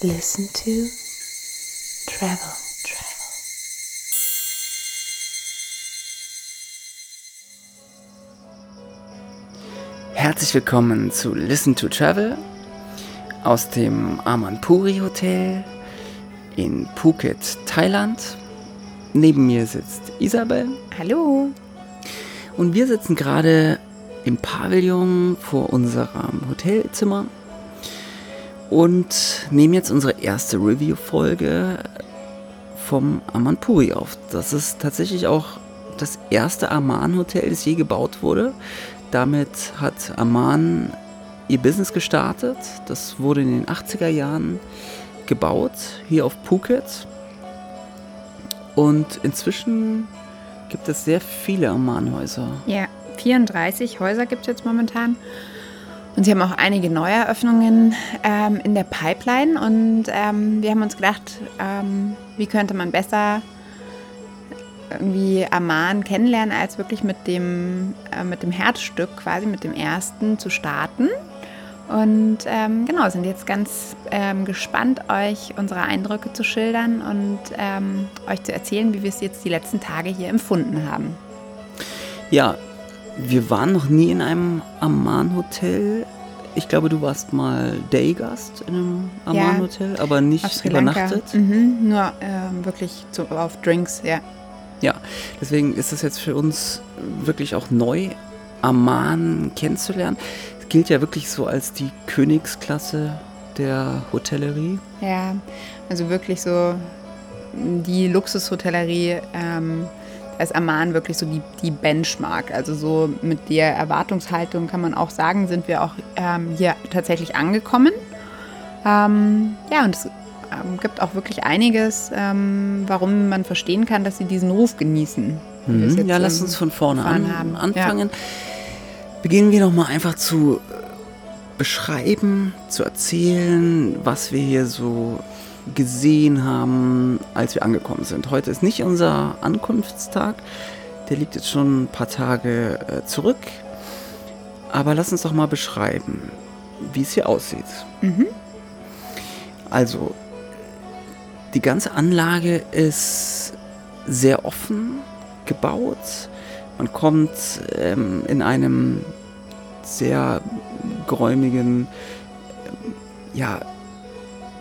Listen to Travel. Herzlich willkommen zu Listen to Travel aus dem Amanpuri Hotel in Phuket, Thailand. Neben mir sitzt Isabel. Hallo. Und wir sitzen gerade im Pavillon vor unserem Hotelzimmer und nehmen jetzt unsere erste Review-Folge vom Amanpuri auf. Das ist tatsächlich auch das erste Aman-Hotel, das je gebaut wurde. Damit hat Aman ihr Business gestartet. Das wurde in den 80er Jahren gebaut, hier auf Phuket. Und inzwischen gibt es sehr viele Aman-Häuser. Ja, 34 Häuser gibt es jetzt momentan. Und sie haben auch einige Neueröffnungen ähm, in der Pipeline. Und ähm, wir haben uns gedacht, ähm, wie könnte man besser irgendwie Amman kennenlernen, als wirklich mit dem, äh, mit dem Herzstück quasi, mit dem ersten zu starten. Und ähm, genau, sind jetzt ganz ähm, gespannt, euch unsere Eindrücke zu schildern und ähm, euch zu erzählen, wie wir es jetzt die letzten Tage hier empfunden haben. Ja, wir waren noch nie in einem Amman-Hotel. Ich glaube, du warst mal Daygast in einem Amman-Hotel, ja, aber nicht übernachtet. Mhm, nur äh, wirklich zu, auf Drinks, ja. Ja, deswegen ist es jetzt für uns wirklich auch neu, Amman kennenzulernen. Es gilt ja wirklich so als die Königsklasse der Hotellerie. Ja, also wirklich so die Luxushotellerie. Ähm, ist Amman wirklich so die, die Benchmark. Also so mit der Erwartungshaltung kann man auch sagen, sind wir auch ähm, hier tatsächlich angekommen. Ähm, ja, und es ähm, gibt auch wirklich einiges, ähm, warum man verstehen kann, dass sie diesen Ruf genießen. Mhm. Ja, lass uns von vorne an, anfangen. Ja. Beginnen wir noch mal einfach zu beschreiben, zu erzählen, was wir hier so gesehen haben, als wir angekommen sind. Heute ist nicht unser Ankunftstag, der liegt jetzt schon ein paar Tage äh, zurück. Aber lass uns doch mal beschreiben, wie es hier aussieht. Mhm. Also, die ganze Anlage ist sehr offen gebaut. Man kommt ähm, in einem sehr geräumigen, ja,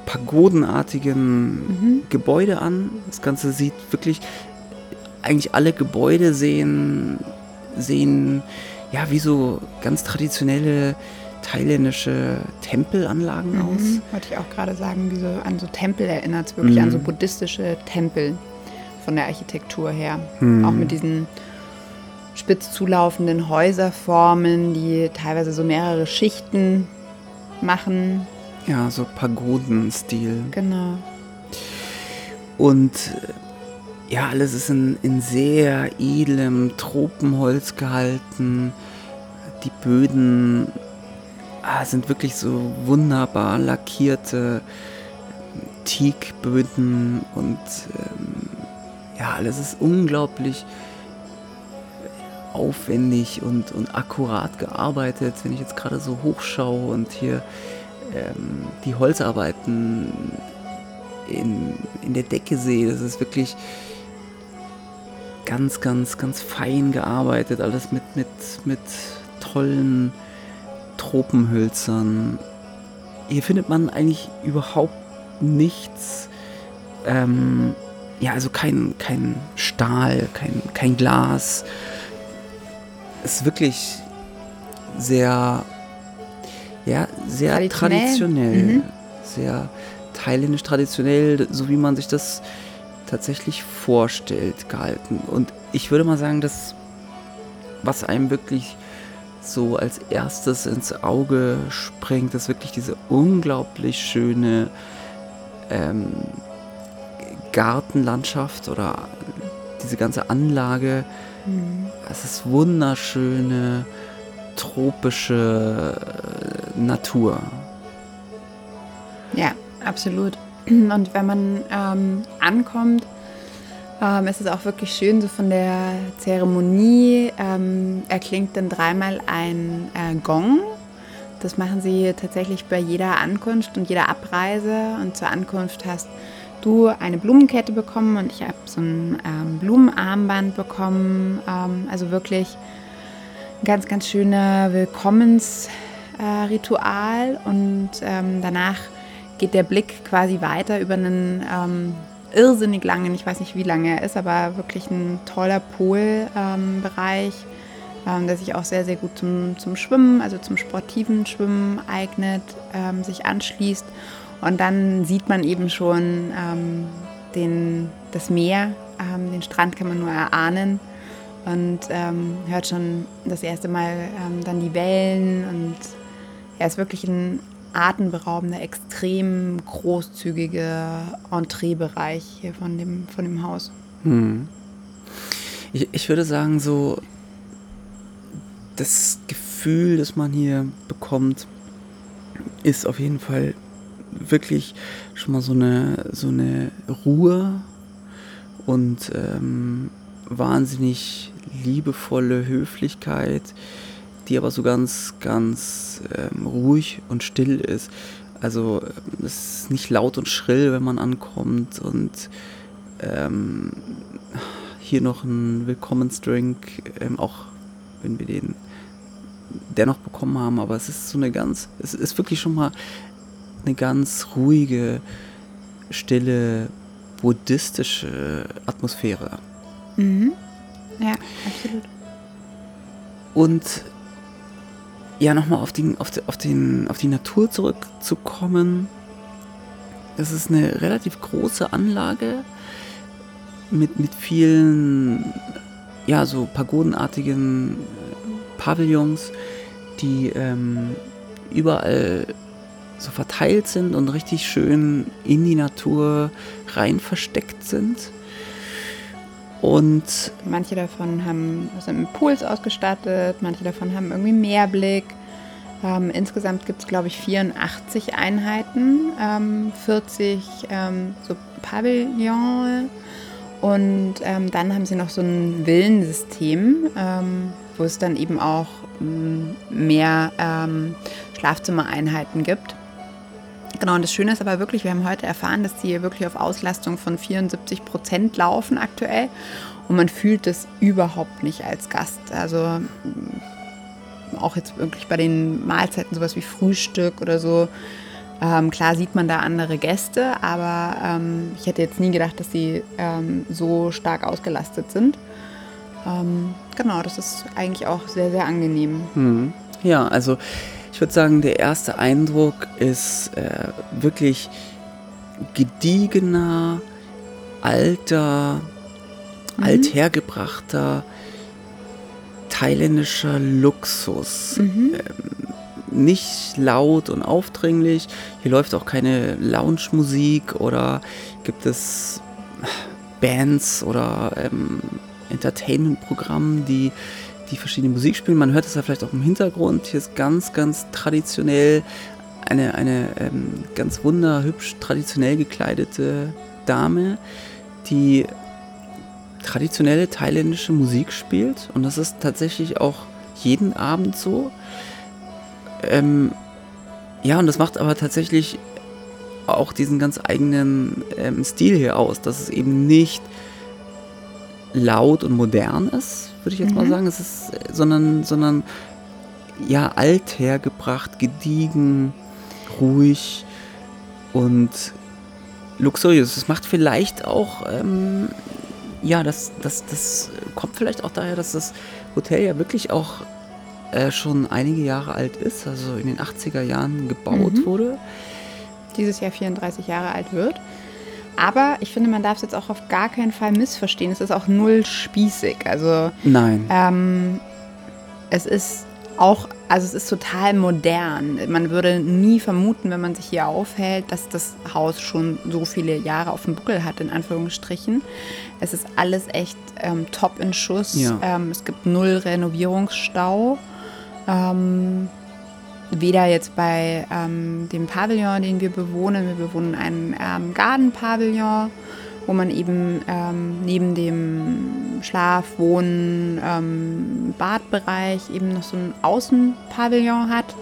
pagodenartigen mhm. Gebäude an. Das Ganze sieht wirklich, eigentlich alle Gebäude sehen, sehen ja wie so ganz traditionelle thailändische Tempelanlagen mhm, aus. Wollte ich auch gerade sagen, wie so an so Tempel erinnert es wirklich, mhm. an so buddhistische Tempel von der Architektur her. Mhm. Auch mit diesen spitz zulaufenden Häuserformen, die teilweise so mehrere Schichten machen. Ja, so Pagodenstil. Genau. Und äh, ja, alles ist in, in sehr edlem Tropenholz gehalten. Die Böden ah, sind wirklich so wunderbar lackierte Teakböden und ähm, ja, alles ist unglaublich aufwendig und, und akkurat gearbeitet. Wenn ich jetzt gerade so hochschaue und hier ähm, die Holzarbeiten in, in der Decke sehe, das ist wirklich ganz, ganz, ganz fein gearbeitet. Alles mit, mit, mit tollen Tropenhölzern. Hier findet man eigentlich überhaupt nichts. Ähm, ja, also kein, kein Stahl, kein, kein Glas. Es ist wirklich sehr, ja, sehr traditionell. traditionell mhm. Sehr thailändisch traditionell, so wie man sich das tatsächlich vorstellt, gehalten. Und ich würde mal sagen, dass was einem wirklich so als erstes ins Auge springt, ist wirklich diese unglaublich schöne ähm, Gartenlandschaft oder diese ganze Anlage. Mhm. Es ist wunderschöne, tropische Natur. Ja, absolut. Und wenn man ähm, ankommt, ähm, es auch wirklich schön, so von der Zeremonie ähm, erklingt dann dreimal ein äh, Gong. das machen sie tatsächlich bei jeder Ankunft und jeder Abreise. Und zur Ankunft hast du eine Blumenkette bekommen und ich habe so ein ähm, Blumenarmband bekommen. Ähm, also wirklich ganz, ganz schöner Willkommensritual. Äh, und ähm, danach geht der Blick quasi weiter über einen ähm, irrsinnig langen, ich weiß nicht wie lange er ist, aber wirklich ein toller Polbereich. Ähm, ähm, der sich auch sehr, sehr gut zum, zum Schwimmen, also zum sportiven Schwimmen eignet, ähm, sich anschließt. Und dann sieht man eben schon ähm, den, das Meer, den Strand kann man nur erahnen und ähm, hört schon das erste Mal ähm, dann die Wellen und er ist wirklich ein atemberaubender, extrem großzügiger Entreebereich hier von dem, von dem Haus. Hm. Ich, ich würde sagen, so das Gefühl, das man hier bekommt, ist auf jeden Fall wirklich schon mal so eine, so eine Ruhe und ähm, wahnsinnig liebevolle Höflichkeit, die aber so ganz, ganz ähm, ruhig und still ist. Also es ist nicht laut und schrill, wenn man ankommt und ähm, hier noch ein Willkommensdrink, ähm, auch wenn wir den dennoch bekommen haben, aber es ist so eine ganz, es ist wirklich schon mal eine ganz ruhige, stille, buddhistische Atmosphäre. Mhm. Ja, absolut. Und ja, nochmal auf, den, auf, auf, den, auf die Natur zurückzukommen. Das ist eine relativ große Anlage mit, mit vielen, ja, so pagodenartigen Pavillons, die ähm, überall so verteilt sind und richtig schön in die Natur rein versteckt sind. Und manche davon haben, sind mit Pools ausgestattet, manche davon haben irgendwie Meerblick. Ähm, insgesamt gibt es, glaube ich, 84 Einheiten, ähm, 40 ähm, so Pavillons und ähm, dann haben sie noch so ein Villensystem, ähm, wo es dann eben auch mm, mehr ähm, Schlafzimmereinheiten gibt. Genau, und das Schöne ist aber wirklich, wir haben heute erfahren, dass die wirklich auf Auslastung von 74 Prozent laufen aktuell. Und man fühlt das überhaupt nicht als Gast. Also mm, auch jetzt wirklich bei den Mahlzeiten, sowas wie Frühstück oder so. Ähm, klar sieht man da andere Gäste, aber ähm, ich hätte jetzt nie gedacht, dass sie ähm, so stark ausgelastet sind ähm, genau, das ist eigentlich auch sehr, sehr angenehm. Mhm. Ja, also ich würde sagen, der erste Eindruck ist äh, wirklich gediegener, alter, mhm. althergebrachter thailändischer Luxus. Mhm. Ähm, nicht laut und aufdringlich. Hier läuft auch keine Lounge-Musik oder gibt es Bands oder ähm, Entertainment-Programmen, die, die verschiedene Musik spielen. Man hört es ja vielleicht auch im Hintergrund. Hier ist ganz, ganz traditionell eine, eine ähm, ganz wunderhübsch traditionell gekleidete Dame, die traditionelle thailändische Musik spielt. Und das ist tatsächlich auch jeden Abend so. Ähm, ja, und das macht aber tatsächlich auch diesen ganz eigenen ähm, Stil hier aus, dass es eben nicht laut und modern ist, würde ich jetzt mhm. mal sagen. Es ist, sondern, sondern ja, althergebracht, gediegen, ruhig und luxuriös. Es macht vielleicht auch, ähm, ja, das, das, das kommt vielleicht auch daher, dass das Hotel ja wirklich auch äh, schon einige Jahre alt ist, also in den 80er Jahren gebaut mhm. wurde. Dieses Jahr 34 Jahre alt wird. Aber ich finde, man darf es jetzt auch auf gar keinen Fall missverstehen. Es ist auch null spießig. Also nein. Ähm, es ist auch, also es ist total modern. Man würde nie vermuten, wenn man sich hier aufhält, dass das Haus schon so viele Jahre auf dem Buckel hat, in Anführungsstrichen. Es ist alles echt ähm, top in Schuss. Ja. Ähm, es gibt null Renovierungsstau. Ähm, weder jetzt bei ähm, dem Pavillon, den wir bewohnen, wir bewohnen einen ähm, Gartenpavillon, wo man eben ähm, neben dem Schlaf-, Wohnen-, ähm, Badbereich eben noch so ein Außenpavillon hat,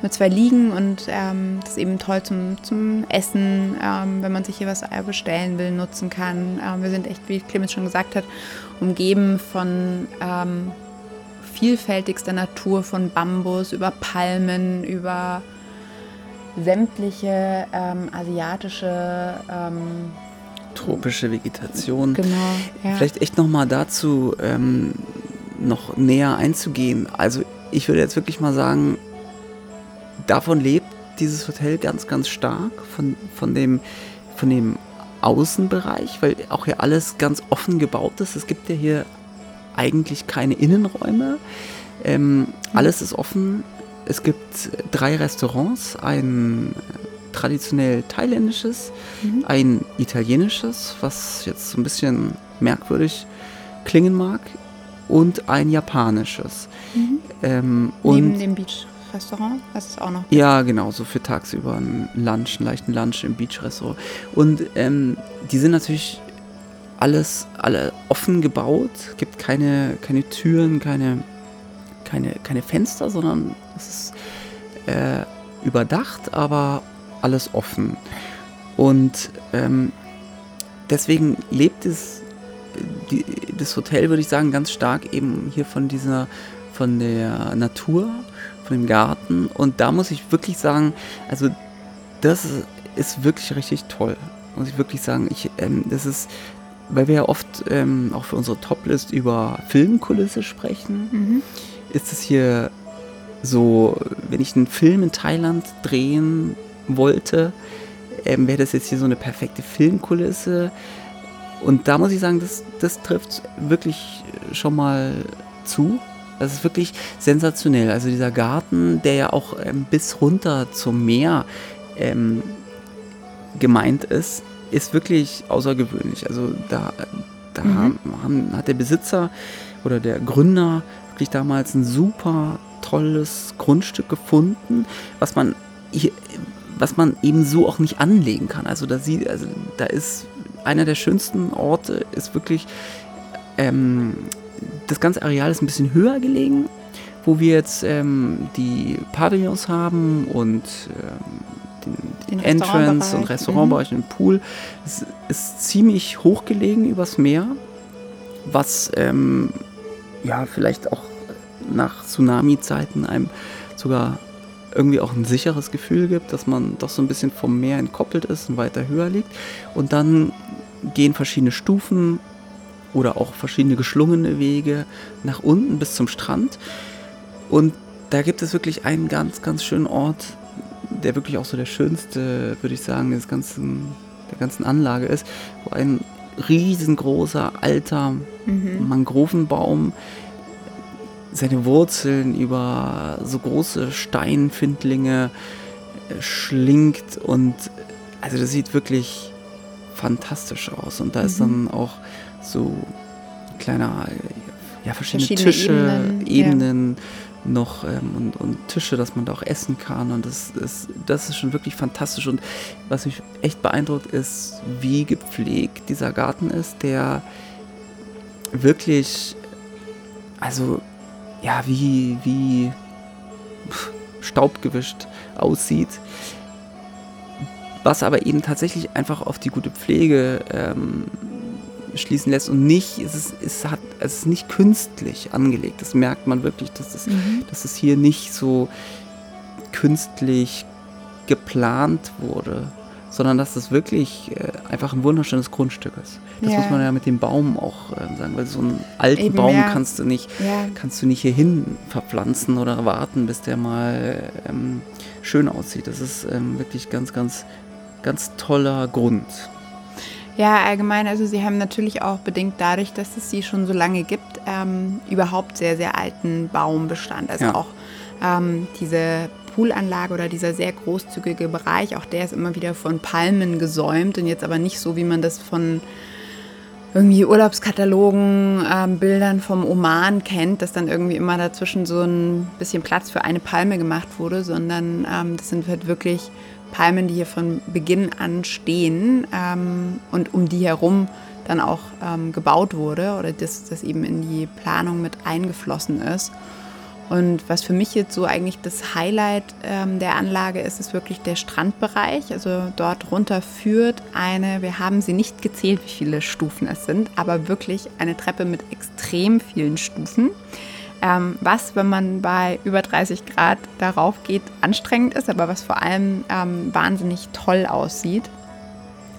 mit zwei Liegen und ähm, das eben toll zum, zum Essen, ähm, wenn man sich hier was bestellen will, nutzen kann. Ähm, wir sind echt, wie Clemens schon gesagt hat, umgeben von ähm, vielfältigster Natur, von Bambus über Palmen, über sämtliche ähm, asiatische ähm, tropische Vegetation. Genau. Ja. Vielleicht echt noch mal dazu noch näher einzugehen. Also ich würde jetzt wirklich mal sagen, davon lebt dieses Hotel ganz, ganz stark, von, von, dem, von dem Außenbereich, weil auch hier alles ganz offen gebaut ist. Es gibt ja hier eigentlich keine Innenräume. Ähm, alles ist offen. Es gibt drei Restaurants, ein traditionell thailändisches, mhm. ein italienisches, was jetzt so ein bisschen merkwürdig klingen mag, und ein japanisches. Mhm. Ähm, Neben dem Beach. Restaurant, was es auch noch. Ja, genau, so für tagsüber ein Lunch, einen leichten Lunch im Beach-Restaurant. Und ähm, die sind natürlich alles, alle offen gebaut, gibt keine, keine Türen, keine, keine, keine Fenster, sondern es ist äh, überdacht, aber alles offen. Und ähm, deswegen lebt es, die, das Hotel, würde ich sagen, ganz stark eben hier von dieser, von der Natur von dem Garten. Und da muss ich wirklich sagen, also das ist wirklich richtig toll. Muss ich wirklich sagen. Ich, ähm, das ist, weil wir ja oft ähm, auch für unsere Toplist über Filmkulisse sprechen, mhm. ist es hier so, wenn ich einen Film in Thailand drehen wollte, ähm, wäre das jetzt hier so eine perfekte Filmkulisse. Und da muss ich sagen, das, das trifft wirklich schon mal zu. Das ist wirklich sensationell. Also dieser Garten, der ja auch ähm, bis runter zum Meer ähm, gemeint ist, ist wirklich außergewöhnlich. Also da, da mhm. haben, hat der Besitzer oder der Gründer wirklich damals ein super tolles Grundstück gefunden, was man hier, was man eben so auch nicht anlegen kann. Also da sieht, also da ist einer der schönsten Orte, ist wirklich ähm, das ganze Areal ist ein bisschen höher gelegen, wo wir jetzt ähm, die Pavillons haben und ähm, den, den Entrance und Restaurantbereich mhm. und Pool. Es ist ziemlich hoch gelegen übers Meer, was ähm, ja vielleicht auch nach Tsunami-Zeiten einem sogar irgendwie auch ein sicheres Gefühl gibt, dass man doch so ein bisschen vom Meer entkoppelt ist und weiter höher liegt. Und dann gehen verschiedene Stufen oder auch verschiedene geschlungene Wege nach unten bis zum Strand. Und da gibt es wirklich einen ganz, ganz schönen Ort, der wirklich auch so der schönste, würde ich sagen, des ganzen, der ganzen Anlage ist, wo ein riesengroßer alter mhm. Mangrovenbaum seine Wurzeln über so große Steinfindlinge äh, schlingt und also das sieht wirklich fantastisch aus und da mhm. ist dann auch so kleiner, ja, verschiedene, verschiedene Tische, Ebenen, Ebenen ja. Noch ähm, und, und, Tische, dass man da auch essen kann. Und das ist, das ist schon wirklich fantastisch. Und was mich echt beeindruckt, ist, wie gepflegt dieser Garten ist, der wirklich, also, ja, wie, wie staubgewischt aussieht was aber eben tatsächlich einfach auf die gute Pflege ähm, schließen lässt und nicht, es ist, es hat, es ist nicht künstlich angelegt. Das merkt man wirklich, dass es, mhm. dass es hier nicht so künstlich geplant wurde, sondern dass es wirklich äh, einfach ein wunderschönes Grundstück ist. Das ja. muss man ja mit dem Baum auch äh, sagen, weil so einen alten Eben, Baum ja. kannst du nicht, ja. kannst du nicht hierhin verpflanzen oder warten, bis der mal ähm, schön aussieht. Das ist ähm, wirklich ganz, ganz, ganz toller Grund. Ja, allgemein, also sie haben natürlich auch bedingt dadurch, dass es sie schon so lange gibt, ähm, überhaupt sehr, sehr alten Baumbestand. Also ja. auch ähm, diese Poolanlage oder dieser sehr großzügige Bereich, auch der ist immer wieder von Palmen gesäumt und jetzt aber nicht so, wie man das von irgendwie Urlaubskatalogen, ähm, Bildern vom Oman kennt, dass dann irgendwie immer dazwischen so ein bisschen Platz für eine Palme gemacht wurde, sondern ähm, das sind halt wirklich Palmen, die hier von Beginn an stehen ähm, und um die herum dann auch ähm, gebaut wurde oder dass das eben in die Planung mit eingeflossen ist. Und was für mich jetzt so eigentlich das Highlight ähm, der Anlage ist, ist wirklich der Strandbereich. Also dort runter führt eine, wir haben sie nicht gezählt, wie viele Stufen es sind, aber wirklich eine Treppe mit extrem vielen Stufen. Ähm, was, wenn man bei über 30 Grad darauf geht, anstrengend ist, aber was vor allem ähm, wahnsinnig toll aussieht.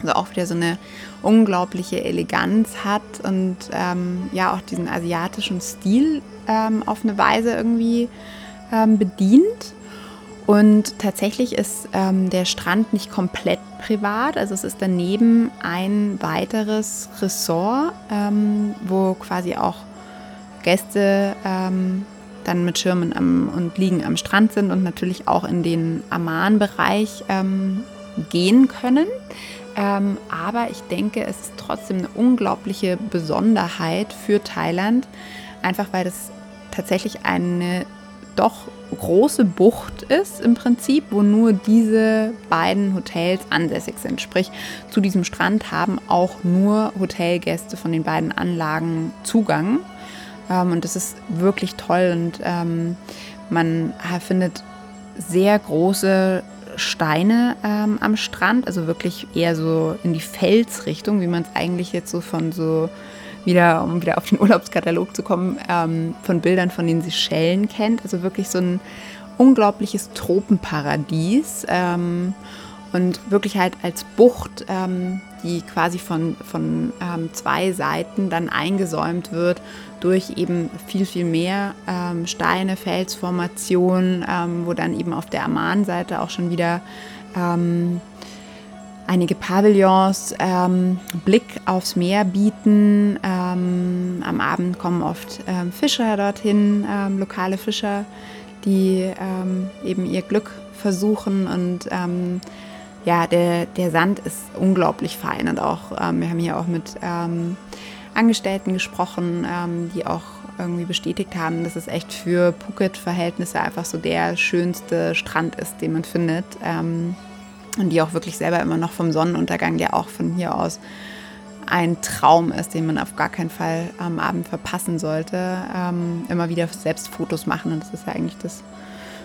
Also auch wieder so eine unglaubliche Eleganz hat und ähm, ja auch diesen asiatischen Stil ähm, auf eine Weise irgendwie ähm, bedient. Und tatsächlich ist ähm, der Strand nicht komplett privat. Also es ist daneben ein weiteres Ressort, ähm, wo quasi auch Gäste ähm, dann mit Schirmen am, und liegen am Strand sind und natürlich auch in den Amman-Bereich ähm, gehen können. Ähm, aber ich denke, es ist trotzdem eine unglaubliche Besonderheit für Thailand, einfach weil das tatsächlich eine doch große Bucht ist im Prinzip, wo nur diese beiden Hotels ansässig sind. Sprich, zu diesem Strand haben auch nur Hotelgäste von den beiden Anlagen Zugang. Ähm, und das ist wirklich toll und ähm, man findet sehr große Steine ähm, am Strand, also wirklich eher so in die Felsrichtung, wie man es eigentlich jetzt so von so wieder, um wieder auf den Urlaubskatalog zu kommen, ähm, von Bildern von den Seychellen kennt. Also wirklich so ein unglaubliches Tropenparadies ähm, und wirklich halt als Bucht, ähm, die quasi von, von ähm, zwei Seiten dann eingesäumt wird durch eben viel, viel mehr ähm, Steine, Felsformationen, ähm, wo dann eben auf der Amman-Seite auch schon wieder einige Pavillons ähm, Blick aufs Meer bieten. Ähm, am Abend kommen oft ähm, Fischer dorthin, ähm, lokale Fischer, die ähm, eben ihr Glück versuchen und ähm, ja, der, der Sand ist unglaublich fein und auch, wir haben hier auch mit Angestellten gesprochen, die auch irgendwie bestätigt haben, dass es echt für Phuket-Verhältnisse einfach so der schönste Strand ist, den man findet. Ähm, und die auch wirklich selber immer noch vom Sonnenuntergang, der auch von hier aus ein Traum ist, den man auf gar keinen Fall am Abend verpassen sollte, ähm, immer wieder selbst Fotos machen. Und das ist ja eigentlich das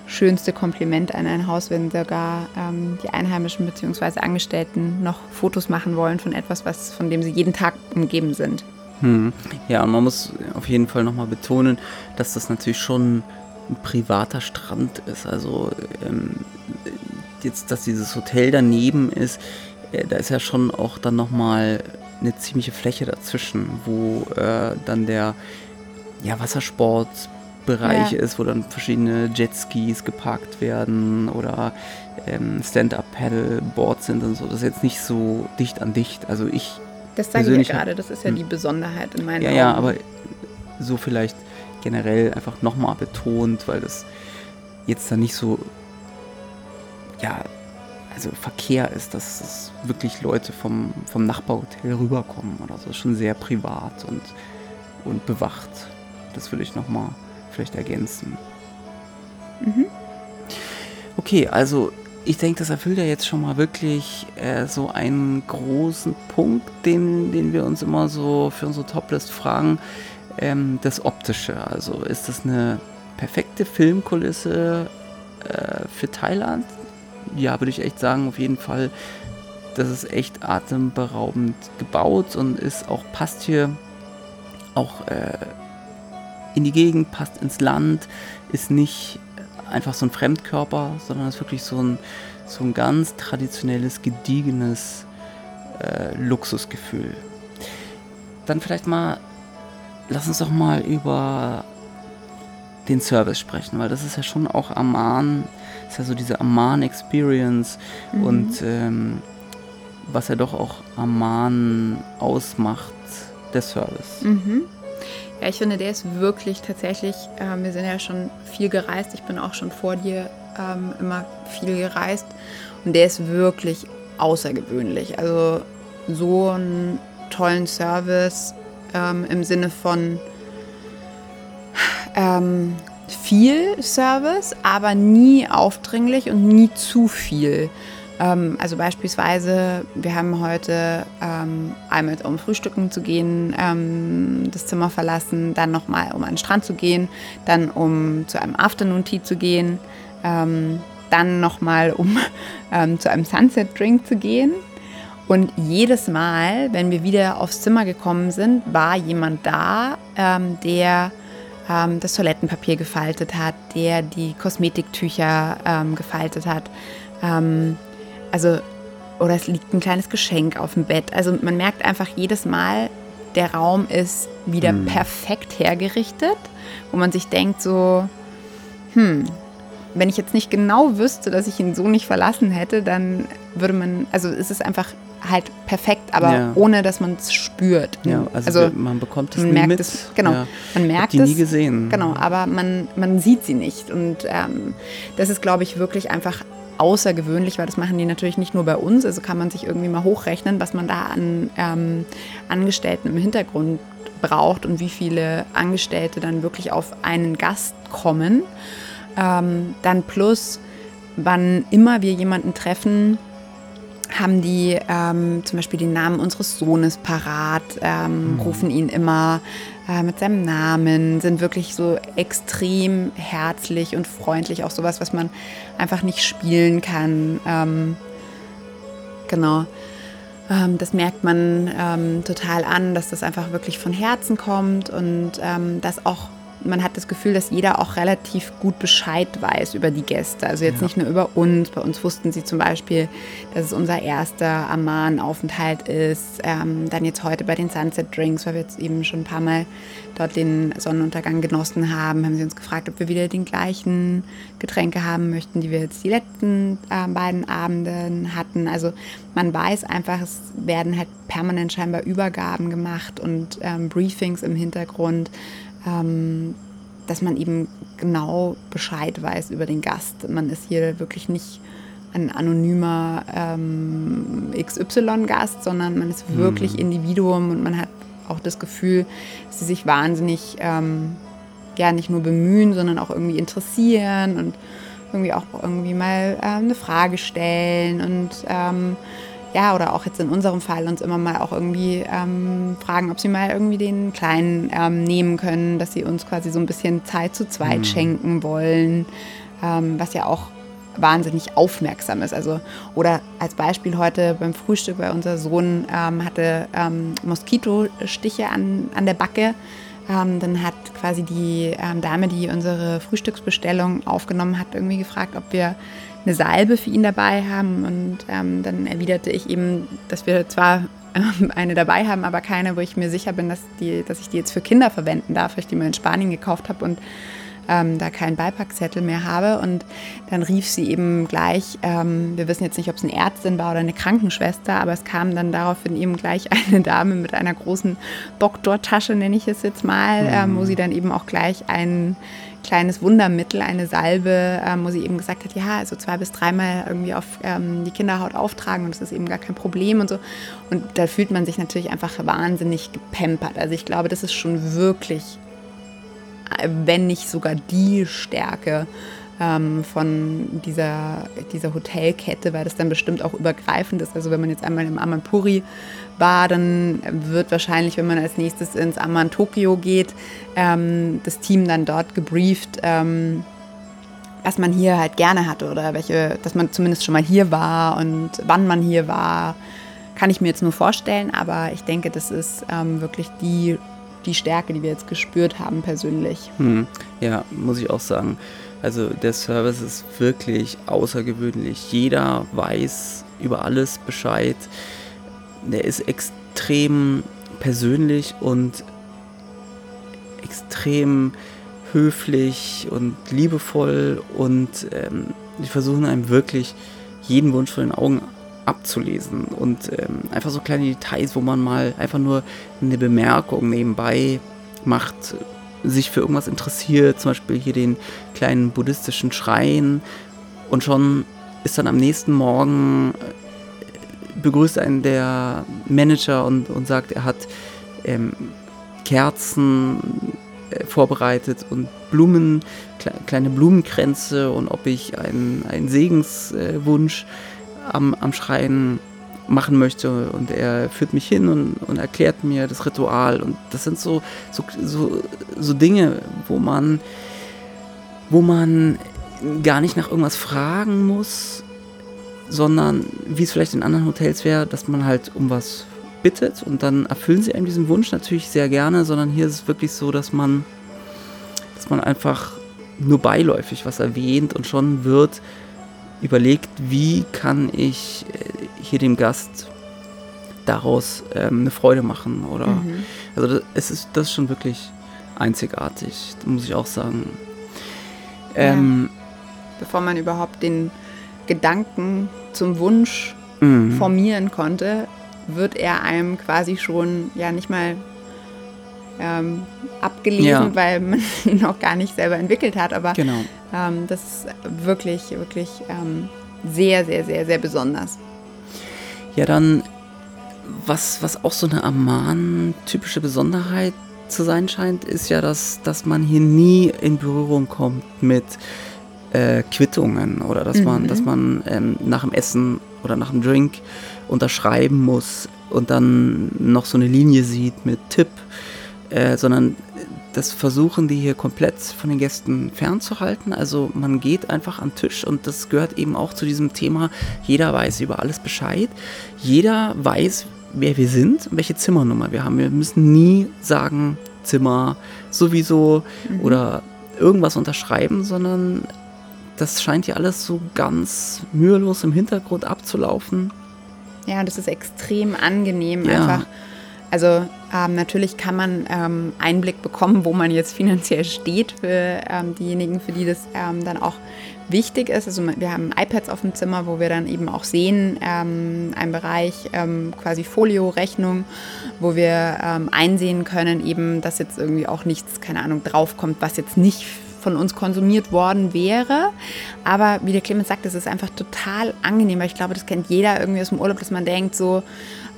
schönste Kompliment an ein Haus, wenn sogar ähm, die Einheimischen bzw. Angestellten noch Fotos machen wollen von etwas, was, von dem sie jeden Tag umgeben sind. Hm. Ja, und man muss auf jeden Fall nochmal betonen, dass das natürlich schon ein privater Strand ist. Also ähm, jetzt, dass dieses Hotel daneben ist, äh, da ist ja schon auch dann nochmal eine ziemliche Fläche dazwischen, wo äh, dann der ja, Wassersportbereich ja. ist, wo dann verschiedene Jetskis geparkt werden oder ähm, Stand-Up-Paddle-Boards sind und so. Das ist jetzt nicht so dicht an dicht. Also ich. Das sage ich ja gerade, das ist ja hm. die Besonderheit in meinen ja, Augen. Ja, aber so vielleicht generell einfach nochmal betont, weil das jetzt dann nicht so ja, also Verkehr ist, dass es wirklich Leute vom, vom Nachbarhotel rüberkommen oder so. Schon sehr privat und, und bewacht. Das will ich nochmal vielleicht ergänzen. Mhm. Okay, also ich denke, das erfüllt ja jetzt schon mal wirklich äh, so einen großen Punkt, den, den wir uns immer so für unsere Toplist fragen. Ähm, das Optische. Also ist das eine perfekte Filmkulisse äh, für Thailand? ja, würde ich echt sagen, auf jeden Fall, das ist echt atemberaubend gebaut und ist auch, passt hier auch äh, in die Gegend, passt ins Land, ist nicht einfach so ein Fremdkörper, sondern ist wirklich so ein, so ein ganz traditionelles, gediegenes äh, Luxusgefühl. Dann vielleicht mal, lass uns doch mal über den Service sprechen, weil das ist ja schon auch Amman ist ja so diese Amman-Experience mhm. und ähm, was ja doch auch Amman ausmacht, der Service. Mhm. Ja, ich finde, der ist wirklich tatsächlich, äh, wir sind ja schon viel gereist, ich bin auch schon vor dir ähm, immer viel gereist und der ist wirklich außergewöhnlich. Also so einen tollen Service ähm, im Sinne von ähm, viel Service, aber nie aufdringlich und nie zu viel. Ähm, also beispielsweise, wir haben heute ähm, einmal um frühstücken zu gehen, ähm, das Zimmer verlassen, dann nochmal um an den Strand zu gehen, dann um zu einem Afternoon Tea zu gehen, ähm, dann nochmal um ähm, zu einem Sunset Drink zu gehen. Und jedes Mal, wenn wir wieder aufs Zimmer gekommen sind, war jemand da, ähm, der ähm, das Toilettenpapier gefaltet hat, der die Kosmetiktücher ähm, gefaltet hat. Ähm, also, oder es liegt ein kleines Geschenk auf dem Bett. Also man merkt einfach jedes Mal, der Raum ist wieder hm. perfekt hergerichtet, wo man sich denkt so, hm, wenn ich jetzt nicht genau wüsste, dass ich ihn so nicht verlassen hätte, dann würde man, also es ist einfach halt perfekt, aber ja. ohne dass man es spürt. Ja, also, also man bekommt es man merkt mit. Es, genau, ja. man merkt die es. nie gesehen. Genau, aber man, man sieht sie nicht. Und ähm, das ist, glaube ich, wirklich einfach außergewöhnlich, weil das machen die natürlich nicht nur bei uns. Also kann man sich irgendwie mal hochrechnen, was man da an ähm, Angestellten im Hintergrund braucht und wie viele Angestellte dann wirklich auf einen Gast kommen. Ähm, dann plus, wann immer wir jemanden treffen, haben die ähm, zum Beispiel den Namen unseres Sohnes parat, ähm, mhm. rufen ihn immer äh, mit seinem Namen, sind wirklich so extrem herzlich und freundlich, auch sowas, was man einfach nicht spielen kann. Ähm, genau. Ähm, das merkt man ähm, total an, dass das einfach wirklich von Herzen kommt und ähm, dass auch man hat das Gefühl, dass jeder auch relativ gut Bescheid weiß über die Gäste. Also jetzt ja. nicht nur über uns. Bei uns wussten sie zum Beispiel, dass es unser erster Amman-Aufenthalt ist. Ähm, dann jetzt heute bei den Sunset Drinks, weil wir jetzt eben schon ein paar Mal dort den Sonnenuntergang genossen haben, haben sie uns gefragt, ob wir wieder den gleichen Getränke haben möchten, die wir jetzt die letzten äh, beiden Abenden hatten. Also man weiß einfach, es werden halt permanent scheinbar Übergaben gemacht und ähm, Briefings im Hintergrund ähm, dass man eben genau Bescheid weiß über den Gast. Man ist hier wirklich nicht ein anonymer ähm, XY-Gast, sondern man ist wirklich mhm. Individuum und man hat auch das Gefühl, dass sie sich wahnsinnig ähm, ja nicht nur bemühen, sondern auch irgendwie interessieren und irgendwie auch irgendwie mal äh, eine Frage stellen und ähm, ja, oder auch jetzt in unserem Fall uns immer mal auch irgendwie ähm, fragen, ob sie mal irgendwie den Kleinen ähm, nehmen können, dass sie uns quasi so ein bisschen Zeit zu zweit mhm. schenken wollen, ähm, was ja auch wahnsinnig aufmerksam ist. Also, oder als Beispiel heute beim Frühstück, weil unser Sohn ähm, hatte ähm, Moskitostiche an, an der Backe. Ähm, dann hat quasi die ähm, Dame, die unsere Frühstücksbestellung aufgenommen hat, irgendwie gefragt, ob wir eine Salbe für ihn dabei haben. Und ähm, dann erwiderte ich eben, dass wir zwar ähm, eine dabei haben, aber keine, wo ich mir sicher bin, dass, die, dass ich die jetzt für Kinder verwenden darf, weil ich die mal in Spanien gekauft habe und ähm, da keinen Beipackzettel mehr habe. Und dann rief sie eben gleich, ähm, wir wissen jetzt nicht, ob es eine Ärztin war oder eine Krankenschwester, aber es kam dann daraufhin eben gleich eine Dame mit einer großen Doktortasche, nenne ich es jetzt mal, mhm. ähm, wo sie dann eben auch gleich einen kleines Wundermittel, eine Salbe, ähm, wo sie eben gesagt hat, ja, also zwei bis dreimal irgendwie auf ähm, die Kinderhaut auftragen und das ist eben gar kein Problem und so. Und da fühlt man sich natürlich einfach wahnsinnig gepampert. Also ich glaube, das ist schon wirklich, äh, wenn nicht sogar die Stärke ähm, von dieser, dieser Hotelkette, weil das dann bestimmt auch übergreifend ist. Also wenn man jetzt einmal im Amanpuri dann wird wahrscheinlich, wenn man als nächstes ins Aman Tokio geht, ähm, das Team dann dort gebrieft, ähm, was man hier halt gerne hatte oder welche, dass man zumindest schon mal hier war und wann man hier war, kann ich mir jetzt nur vorstellen. Aber ich denke, das ist ähm, wirklich die, die Stärke, die wir jetzt gespürt haben persönlich. Hm. Ja, muss ich auch sagen. Also der Service ist wirklich außergewöhnlich. Jeder weiß über alles Bescheid. Der ist extrem persönlich und extrem höflich und liebevoll und ähm, die versuchen einem wirklich jeden Wunsch von den Augen abzulesen und ähm, einfach so kleine Details, wo man mal einfach nur eine Bemerkung nebenbei macht, sich für irgendwas interessiert, zum Beispiel hier den kleinen buddhistischen Schrein und schon ist dann am nächsten Morgen begrüßt einen der Manager und, und sagt, er hat ähm, Kerzen äh, vorbereitet und Blumen, kle kleine Blumenkränze und ob ich einen, einen Segenswunsch am, am Schreien machen möchte. Und er führt mich hin und, und erklärt mir das Ritual. Und das sind so, so, so, so Dinge, wo man, wo man gar nicht nach irgendwas fragen muss, sondern wie es vielleicht in anderen Hotels wäre, dass man halt um was bittet und dann erfüllen sie einem diesen Wunsch natürlich sehr gerne, sondern hier ist es wirklich so, dass man, dass man einfach nur beiläufig was erwähnt und schon wird überlegt, wie kann ich äh, hier dem Gast daraus ähm, eine Freude machen oder mhm. also das, es ist das ist schon wirklich einzigartig, muss ich auch sagen. Ähm, ja. Bevor man überhaupt den Gedanken zum Wunsch mhm. formieren konnte, wird er einem quasi schon ja nicht mal ähm, abgelesen, ja. weil man ihn noch gar nicht selber entwickelt hat. Aber genau. ähm, das ist wirklich, wirklich ähm, sehr, sehr, sehr, sehr besonders. Ja, dann, was, was auch so eine Amman-typische Besonderheit zu sein scheint, ist ja, dass, dass man hier nie in Berührung kommt mit äh, Quittungen oder dass mhm. man, dass man ähm, nach dem Essen oder nach dem Drink unterschreiben muss und dann noch so eine Linie sieht mit Tipp, äh, sondern das versuchen die hier komplett von den Gästen fernzuhalten. Also man geht einfach an den Tisch und das gehört eben auch zu diesem Thema, jeder weiß über alles Bescheid. Jeder weiß, wer wir sind und welche Zimmernummer wir haben. Wir müssen nie sagen, Zimmer sowieso mhm. oder irgendwas unterschreiben, sondern das scheint ja alles so ganz mühelos im Hintergrund abzulaufen. Ja, das ist extrem angenehm ja. einfach. Also ähm, natürlich kann man ähm, Einblick bekommen, wo man jetzt finanziell steht für ähm, diejenigen, für die das ähm, dann auch wichtig ist. Also wir haben iPads auf dem Zimmer, wo wir dann eben auch sehen, ähm, ein Bereich ähm, quasi Folio-Rechnung, wo wir einsehen können, eben, dass jetzt irgendwie auch nichts, keine Ahnung, draufkommt, was jetzt nicht von uns konsumiert worden wäre. Aber wie der Clemens sagt, es ist einfach total angenehm, weil ich glaube, das kennt jeder irgendwie aus dem Urlaub, dass man denkt so,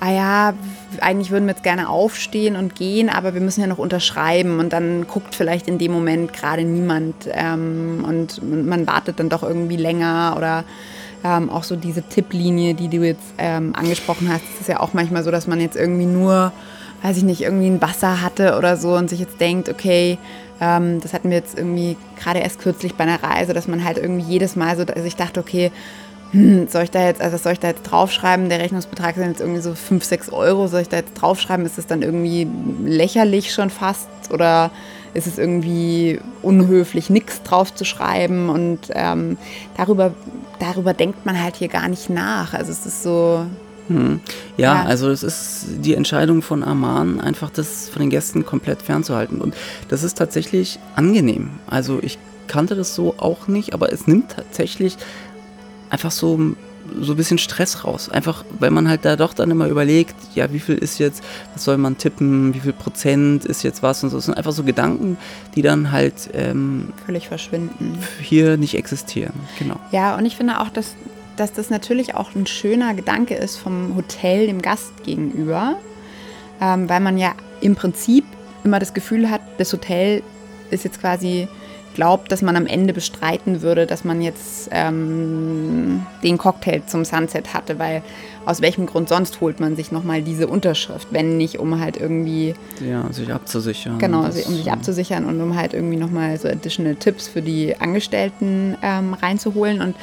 ah ja, eigentlich würden wir jetzt gerne aufstehen und gehen, aber wir müssen ja noch unterschreiben und dann guckt vielleicht in dem Moment gerade niemand ähm, und man wartet dann doch irgendwie länger oder ähm, auch so diese Tipplinie, die du jetzt ähm, angesprochen hast, ist ja auch manchmal so, dass man jetzt irgendwie nur, weiß ich nicht, irgendwie ein Wasser hatte oder so und sich jetzt denkt, okay, ähm, das hatten wir jetzt irgendwie gerade erst kürzlich bei einer Reise, dass man halt irgendwie jedes Mal so, also ich dachte, okay, hm, soll ich da jetzt, also soll ich da jetzt draufschreiben? Der Rechnungsbetrag sind jetzt irgendwie so 5, 6 Euro. Soll ich da jetzt draufschreiben? Ist es dann irgendwie lächerlich schon fast? Oder ist es irgendwie unhöflich, nichts draufzuschreiben? Und ähm, darüber, darüber denkt man halt hier gar nicht nach. Also es ist so, hm. Ja, ja, also es ist die Entscheidung von Arman, einfach das von den Gästen komplett fernzuhalten. Und das ist tatsächlich angenehm. Also ich kannte das so auch nicht, aber es nimmt tatsächlich einfach so, so ein bisschen Stress raus. Einfach, weil man halt da doch dann immer überlegt, ja, wie viel ist jetzt, was soll man tippen, wie viel Prozent ist jetzt was und so. Das sind einfach so Gedanken, die dann halt ähm, völlig verschwinden. Hier nicht existieren, genau. Ja, und ich finde auch, dass dass das natürlich auch ein schöner Gedanke ist vom Hotel dem Gast gegenüber, ähm, weil man ja im Prinzip immer das Gefühl hat, das Hotel ist jetzt quasi glaubt, dass man am Ende bestreiten würde, dass man jetzt ähm, den Cocktail zum Sunset hatte, weil aus welchem Grund sonst holt man sich nochmal diese Unterschrift, wenn nicht, um halt irgendwie... Ja, sich abzusichern. Genau, um sich abzusichern und um halt irgendwie nochmal so additional Tipps für die Angestellten ähm, reinzuholen und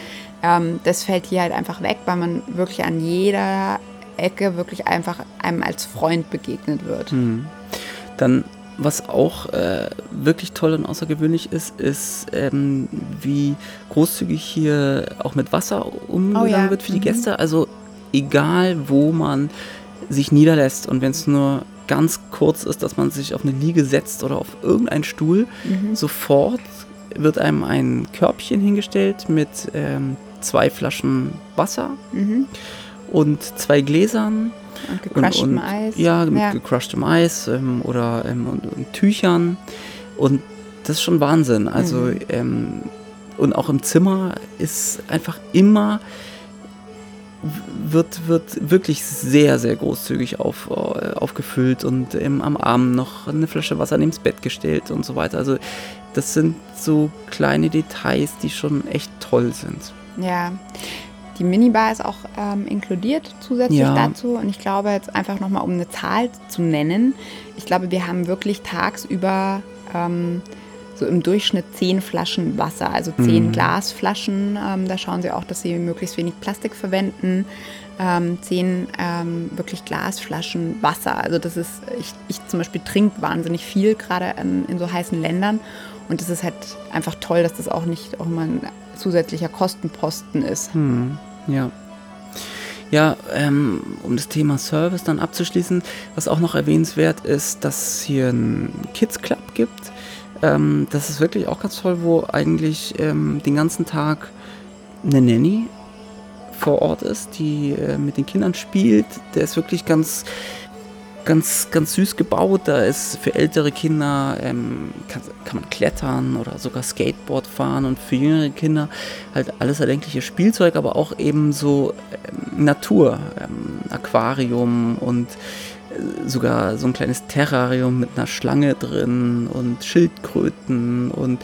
ähm, das fällt hier halt einfach weg, weil man wirklich an jeder Ecke wirklich einfach einem als Freund begegnet wird. Mhm. Dann was auch äh, wirklich toll und außergewöhnlich ist, ist, ähm, wie großzügig hier auch mit Wasser umgegangen oh, ja. wird für die mhm. Gäste. Also egal, wo man sich niederlässt und wenn es nur ganz kurz ist, dass man sich auf eine Liege setzt oder auf irgendeinen Stuhl, mhm. sofort wird einem ein Körbchen hingestellt mit ähm, zwei Flaschen Wasser mhm. und zwei Gläsern. Und gecrushtem Eis. Ja, mit ja. gecrushtem Eis ähm, oder ähm, und, und, Tüchern. Und das ist schon Wahnsinn. Also, mhm. ähm, und auch im Zimmer ist einfach immer wird, wird wirklich sehr, sehr großzügig auf, äh, aufgefüllt und ähm, am Abend noch eine Flasche Wasser neben das Bett gestellt und so weiter. Also das sind so kleine Details, die schon echt toll sind. Ja. die Minibar ist auch ähm, inkludiert zusätzlich ja. dazu. Und ich glaube jetzt einfach nochmal, um eine Zahl zu nennen, ich glaube, wir haben wirklich tagsüber ähm, so im Durchschnitt zehn Flaschen Wasser, also zehn mhm. Glasflaschen. Ähm, da schauen sie auch, dass sie möglichst wenig Plastik verwenden. Ähm, zehn ähm, wirklich Glasflaschen Wasser. Also das ist, ich, ich zum Beispiel trinke wahnsinnig viel, gerade in, in so heißen Ländern. Und das ist halt einfach toll, dass das auch nicht auch immer ein zusätzlicher Kostenposten ist. Hm, ja. Ja, ähm, um das Thema Service dann abzuschließen, was auch noch erwähnenswert ist, dass es hier einen Kids Club gibt. Ähm, das ist wirklich auch ganz toll, wo eigentlich ähm, den ganzen Tag eine Nanny vor Ort ist, die äh, mit den Kindern spielt. Der ist wirklich ganz ganz, ganz süß gebaut. Da ist für ältere Kinder ähm, kann, kann, man klettern oder sogar Skateboard fahren und für jüngere Kinder halt alles erdenkliche Spielzeug, aber auch eben so ähm, Natur, ähm, Aquarium und äh, sogar so ein kleines Terrarium mit einer Schlange drin und Schildkröten und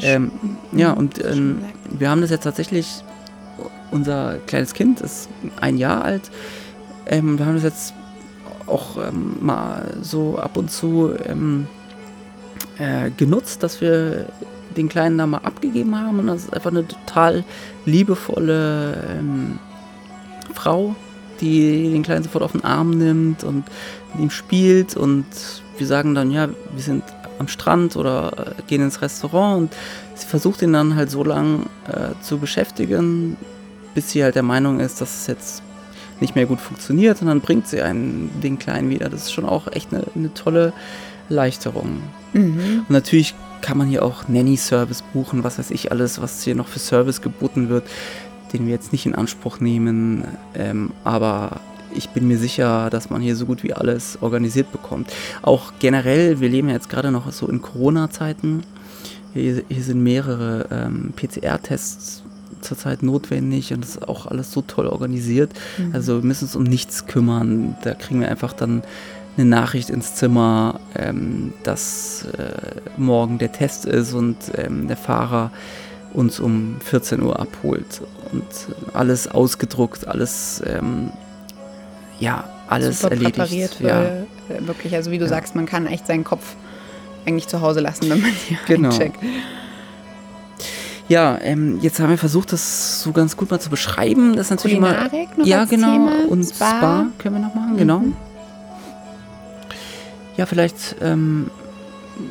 ähm, ja und ähm, wir haben das jetzt tatsächlich unser kleines Kind ist ein Jahr alt. Ähm, wir haben das jetzt auch ähm, mal so ab und zu ähm, äh, genutzt, dass wir den Kleinen da mal abgegeben haben. Und das ist einfach eine total liebevolle ähm, Frau, die den Kleinen sofort auf den Arm nimmt und mit ihm spielt. Und wir sagen dann, ja, wir sind am Strand oder äh, gehen ins Restaurant und sie versucht ihn dann halt so lange äh, zu beschäftigen, bis sie halt der Meinung ist, dass es jetzt nicht mehr gut funktioniert und dann bringt sie einen den Kleinen wieder. Das ist schon auch echt eine, eine tolle Erleichterung. Mhm. Und natürlich kann man hier auch Nanny-Service buchen, was weiß ich alles, was hier noch für Service geboten wird, den wir jetzt nicht in Anspruch nehmen. Ähm, aber ich bin mir sicher, dass man hier so gut wie alles organisiert bekommt. Auch generell, wir leben ja jetzt gerade noch so in Corona-Zeiten. Hier, hier, sind mehrere ähm, PCR-Tests zurzeit notwendig und das ist auch alles so toll organisiert. Mhm. Also wir müssen uns um nichts kümmern. Da kriegen wir einfach dann eine Nachricht ins Zimmer, ähm, dass äh, morgen der Test ist und ähm, der Fahrer uns um 14 Uhr abholt und alles ausgedruckt, alles ähm, ja alles Super erledigt. Präpariert ja. Äh, wirklich, also wie du ja. sagst, man kann echt seinen Kopf eigentlich zu Hause lassen, wenn man hier genau. eincheckt. Ja, ähm, jetzt haben wir versucht, das so ganz gut mal zu beschreiben. Das ist natürlich Kulinarik mal. ja, genau. Thema. Und Spa. Spa. können wir noch machen, genau. mhm. genau. Ja, vielleicht ähm,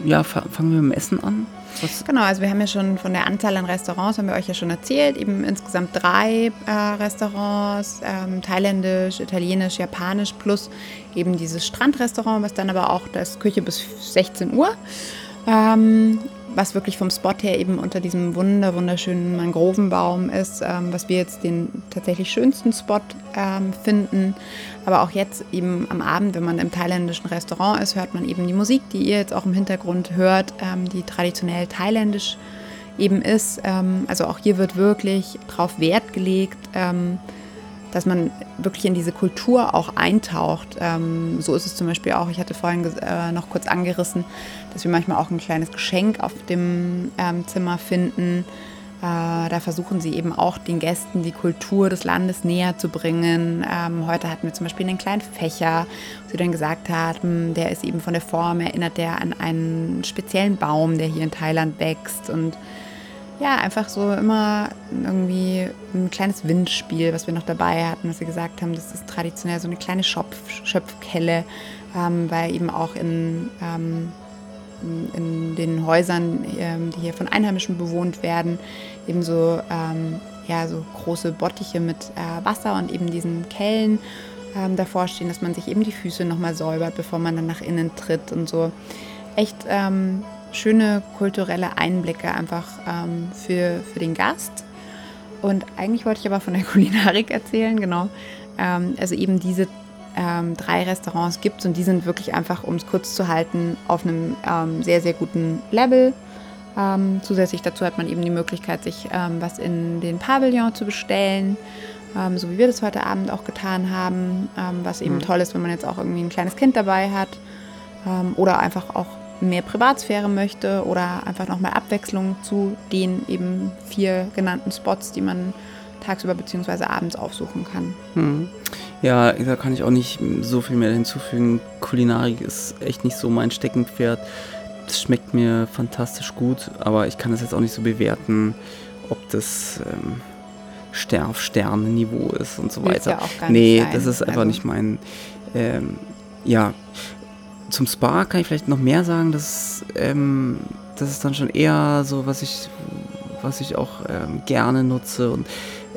ja, fangen wir mit dem Essen an. Was? Genau, also wir haben ja schon von der Anzahl an Restaurants, haben wir euch ja schon erzählt, eben insgesamt drei äh, Restaurants, ähm, thailändisch, italienisch, japanisch, plus eben dieses Strandrestaurant, was dann aber auch das Küche bis 16 Uhr. Ähm, was wirklich vom Spot her eben unter diesem wunder, wunderschönen Mangrovenbaum ist, ähm, was wir jetzt den tatsächlich schönsten Spot ähm, finden. Aber auch jetzt eben am Abend, wenn man im thailändischen Restaurant ist, hört man eben die Musik, die ihr jetzt auch im Hintergrund hört, ähm, die traditionell thailändisch eben ist. Ähm, also auch hier wird wirklich drauf Wert gelegt ähm, dass man wirklich in diese Kultur auch eintaucht. Ähm, so ist es zum Beispiel auch, ich hatte vorhin äh, noch kurz angerissen, dass wir manchmal auch ein kleines Geschenk auf dem ähm, Zimmer finden. Äh, da versuchen sie eben auch den Gästen die Kultur des Landes näher zu bringen. Ähm, heute hatten wir zum Beispiel einen kleinen Fächer, wo sie dann gesagt haben, der ist eben von der Form, erinnert der an einen speziellen Baum, der hier in Thailand wächst und ja, einfach so immer irgendwie ein kleines Windspiel, was wir noch dabei hatten, was wir gesagt haben, das ist traditionell so eine kleine Schopf, Schöpfkelle, ähm, weil eben auch in, ähm, in den Häusern, ähm, die hier von Einheimischen bewohnt werden, eben so, ähm, ja, so große Bottiche mit äh, Wasser und eben diesen Kellen ähm, davor stehen, dass man sich eben die Füße nochmal säubert, bevor man dann nach innen tritt und so. Echt ähm, schöne kulturelle Einblicke einfach ähm, für, für den Gast. Und eigentlich wollte ich aber von der Kulinarik erzählen, genau. Ähm, also eben diese ähm, drei Restaurants gibt es und die sind wirklich einfach, um es kurz zu halten, auf einem ähm, sehr, sehr guten Level. Ähm, zusätzlich dazu hat man eben die Möglichkeit, sich ähm, was in den Pavillon zu bestellen, so wie wir das heute Abend auch getan haben, was eben mhm. toll ist, wenn man jetzt auch irgendwie ein kleines Kind dabei hat oder einfach auch mehr Privatsphäre möchte oder einfach nochmal Abwechslung zu den eben vier genannten Spots, die man tagsüber bzw. abends aufsuchen kann. Hm. Ja, da kann ich auch nicht so viel mehr hinzufügen. Kulinarik ist echt nicht so mein Steckenpferd. Es schmeckt mir fantastisch gut, aber ich kann das jetzt auch nicht so bewerten, ob das ähm, Stern auf Sterne-Niveau ist und so weiter. Ja auch gar nee, sein. das ist einfach Also- nicht mein. Ähm, ja, zum Spa kann ich vielleicht noch mehr sagen. Das, ähm, das ist dann schon eher so, was ich, was ich auch ähm, gerne nutze. Und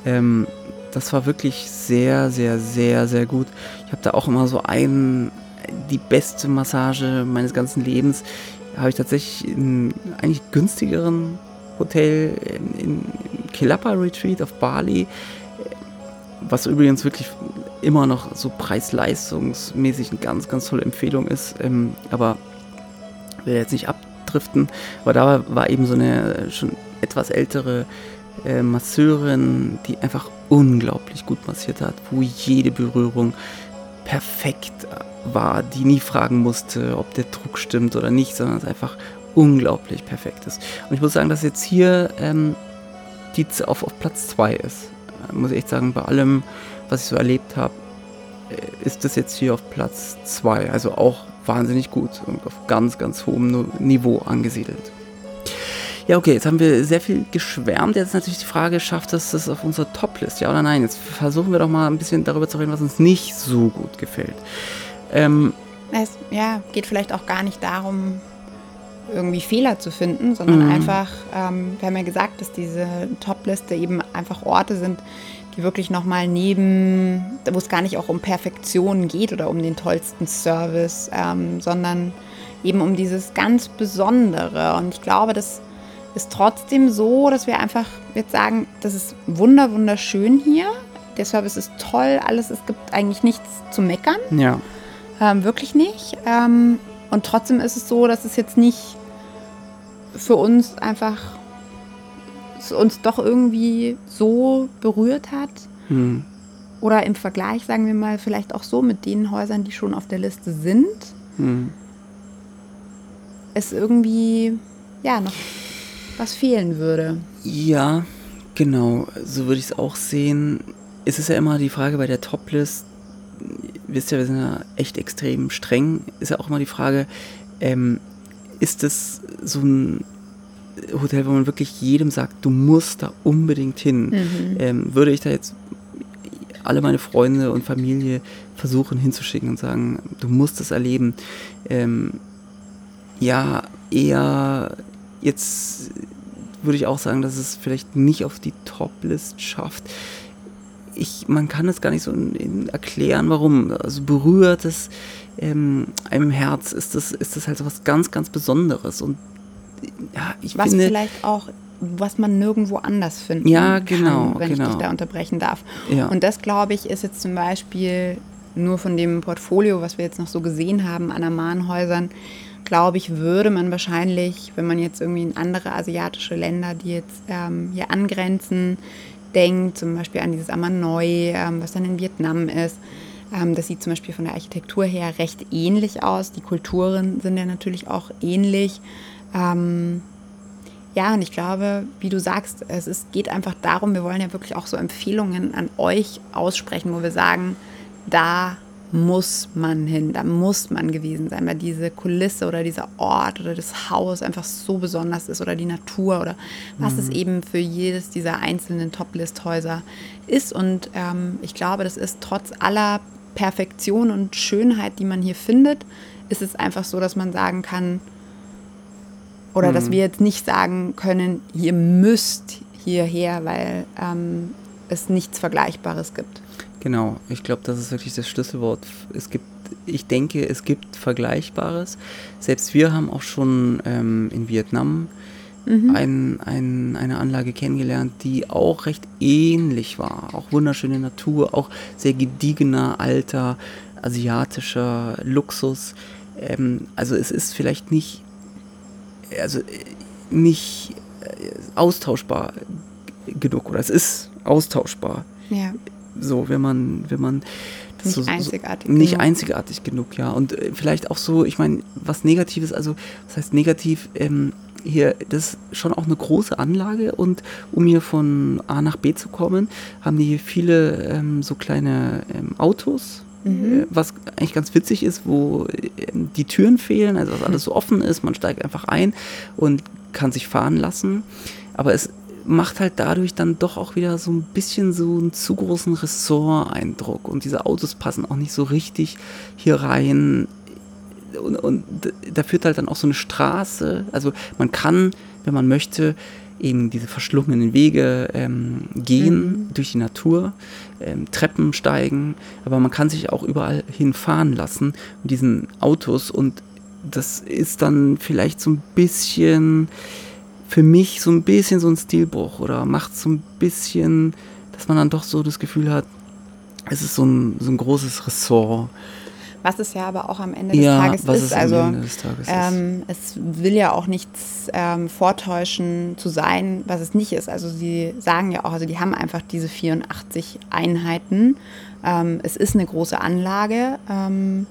ähm, das war wirklich sehr, sehr, sehr, sehr gut. Ich habe da auch immer so einen, die beste Massage meines ganzen Lebens, habe ich tatsächlich in eigentlich günstigeren Hotel in, in Kilapa Retreat auf Bali, was übrigens wirklich immer noch so preis-leistungsmäßig eine ganz, ganz tolle Empfehlung ist. Ähm, aber will jetzt nicht abdriften, aber da war, eben so eine schon etwas ältere äh, Masseurin, die einfach unglaublich gut massiert hat, wo jede Berührung perfekt war, die nie fragen musste, ob der Druck stimmt oder nicht, sondern es einfach unglaublich perfekt ist. Und ich muss sagen, dass jetzt hier ähm, die auf, auf Platz 2 ist. Muss ich echt sagen, bei allem, was ich so erlebt habe, äh, ist das jetzt hier auf Platz 2. Also auch wahnsinnig gut und auf ganz, ganz hohem Niveau angesiedelt. Ja, okay, jetzt haben wir sehr viel geschwärmt. Jetzt ist natürlich die Frage, schafft es das auf unserer Top-List, ja oder nein? Jetzt versuchen wir doch mal ein bisschen darüber zu reden, was uns nicht so gut gefällt. Ähm, Es ja, geht vielleicht auch gar nicht darum, irgendwie Fehler zu finden, sondern Mhm. einfach, ähm, wir haben ja gesagt, dass diese Top-Liste eben einfach Orte sind, die wirklich nochmal neben, wo es gar nicht auch um Perfektion geht oder um den tollsten Service, ähm, sondern eben um dieses ganz Besondere. Und ich glaube, das ist trotzdem so, dass wir einfach jetzt sagen, das ist wunder wunderschön hier. Der Service ist toll, alles, es gibt eigentlich nichts zu meckern. ja, Ähm, wirklich nicht. Ähm, und trotzdem ist es so, dass es jetzt nicht für uns einfach uns doch irgendwie so berührt hat. hm, Oder im Vergleich, sagen wir mal, vielleicht auch so mit den Häusern, die schon auf der Liste sind, hm. es irgendwie ja noch was fehlen würde. Ja, genau, so würde ich es auch sehen. Es ist ja immer die Frage bei der Toplist, wisst ihr, wir sind ja echt extrem streng, ist ja auch immer die Frage, ähm, ist es so ein Hotel, wo man wirklich jedem sagt, du musst da unbedingt hin? Ähm, würde ich da jetzt alle meine Freunde und Familie versuchen hinzuschicken und sagen, du musst es erleben. Ähm, ja, eher jetzt würde ich auch sagen, dass es vielleicht nicht auf die Top-List schafft. Ich, man kann es gar nicht so in, in erklären, warum. Also berührt es ähm, einem Herz, ist das, ist das halt so was ganz, ganz Besonderes. Und ja, ich Was finde. vielleicht auch, was man nirgendwo anders finden Ja, kann, genau, wenn ich genau. dich da unterbrechen darf. Ja. Und das, glaube ich, ist jetzt zum Beispiel nur von dem Portfolio, was wir jetzt noch so gesehen haben an Amanhäusern, glaube ich, würde man wahrscheinlich, wenn man jetzt irgendwie in andere asiatische Länder, die jetzt ähm, hier angrenzen, denkt, zum Beispiel an dieses Amanoi, ähm, was dann in Vietnam ist, ähm, das sieht zum Beispiel von der Architektur her recht ähnlich aus. Die Kulturen sind ja natürlich auch ähnlich. Ähm, ja, und ich glaube, wie du sagst, es ist, geht einfach darum, wir wollen ja wirklich auch so Empfehlungen an euch aussprechen, wo wir sagen, da muss man hin, da muss man gewesen sein, weil diese Kulisse oder dieser Ort oder das Haus einfach so besonders ist oder die Natur oder was es eben für jedes dieser einzelnen Top-List-Häuser ist. Und ähm, ich glaube, das ist trotz aller Perfektion und Schönheit, die man hier findet, ist es einfach so, dass man sagen kann, oder dass wir jetzt nicht sagen können, ihr müsst hierher, weil ähm, es nichts Vergleichbares gibt. Genau, ich glaube, das ist wirklich das Schlüsselwort. Es gibt, ich denke, es gibt Vergleichbares. Selbst wir haben auch schon ähm, in Vietnam ein, ein, eine Anlage kennengelernt, die auch recht ähnlich war. Auch wunderschöne Natur, auch sehr gediegener, alter, asiatischer Luxus. Ähm, also es ist vielleicht nicht, also äh, nicht äh, austauschbar genug oder es ist austauschbar Ja. So, wenn man, wenn man das Nicht so, so, einzigartig nicht genug. einzigartig genug, ja. Und äh, vielleicht auch so, ich meine, was Negatives, also was heißt negativ? Ähm, hier, das ist schon auch eine große Anlage und um hier von A nach B zu kommen, haben die hier viele ähm, so kleine ähm, Autos, mhm. äh, was eigentlich ganz witzig ist, wo äh, die Türen fehlen, also was alles so offen ist, man steigt einfach ein und kann sich fahren lassen. Aber es macht halt dadurch dann doch auch wieder so ein bisschen so einen zu großen Ressort-Eindruck. Und diese Autos passen auch nicht so richtig hier rein. Und, und da führt halt dann auch so eine Straße. Also man kann, wenn man möchte, eben diese verschlungenen Wege ähm, gehen mhm. durch die Natur, ähm, Treppen steigen, aber man kann sich auch überall hinfahren lassen mit diesen Autos und das ist dann vielleicht so ein bisschen für mich so ein bisschen so ein Stilbruch oder macht so ein bisschen, dass man dann doch so das Gefühl hat, es ist so ein, so ein großes Ressort. Was es ja aber auch am Ende des ja, Tages ist. also Tages ähm, es will ja auch nichts ähm, vortäuschen zu sein, was es nicht ist. Also sie sagen ja auch, also die haben einfach diese 84 Einheiten. Ähm, es ist eine große Anlage. Ähm,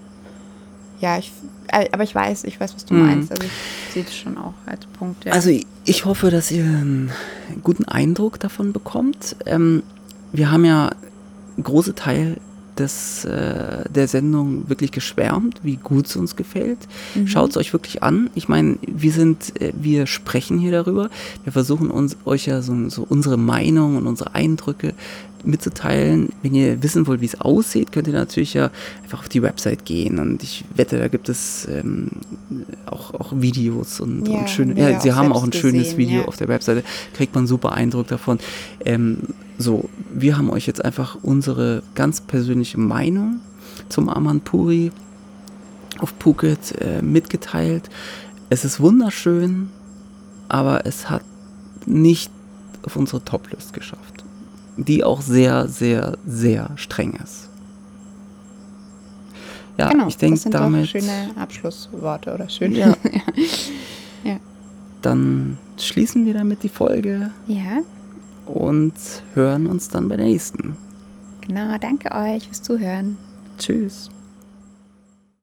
ja, ich, äh, aber ich weiß, ich weiß, was du mhm. meinst. Also ich sehe das schon auch als Punkt. Ja. Also ich hoffe, dass ihr einen guten Eindruck davon bekommt. Ähm, wir haben ja großen Teil des, äh, der Sendung wirklich geschwärmt, wie gut es uns gefällt. Mhm. Schaut es euch wirklich an. Ich meine, wir sind, äh, wir sprechen hier darüber. Wir versuchen uns euch ja so, so unsere Meinung und unsere Eindrücke mitzuteilen. Wenn ihr wissen wollt, wie es aussieht, könnt ihr natürlich ja einfach auf die Website gehen. Und ich wette, da gibt es ähm, auch, auch Videos und, ja, und schöne. Ja, sie haben auch ein gesehen, schönes Video ja. auf der Webseite. Kriegt man einen super Eindruck davon. Ähm, so, wir haben euch jetzt einfach unsere ganz persönliche Meinung zum Aman Puri auf Phuket äh, mitgeteilt. Es ist wunderschön, aber es hat nicht auf unsere Toplist geschafft die auch sehr, sehr, sehr streng ist. Ja, genau, ich denke damit. schöne Abschlussworte oder schöne. Ja. ja. Dann schließen wir damit die Folge. Ja. Und hören uns dann bei der nächsten. Genau, danke euch fürs Zuhören. Tschüss.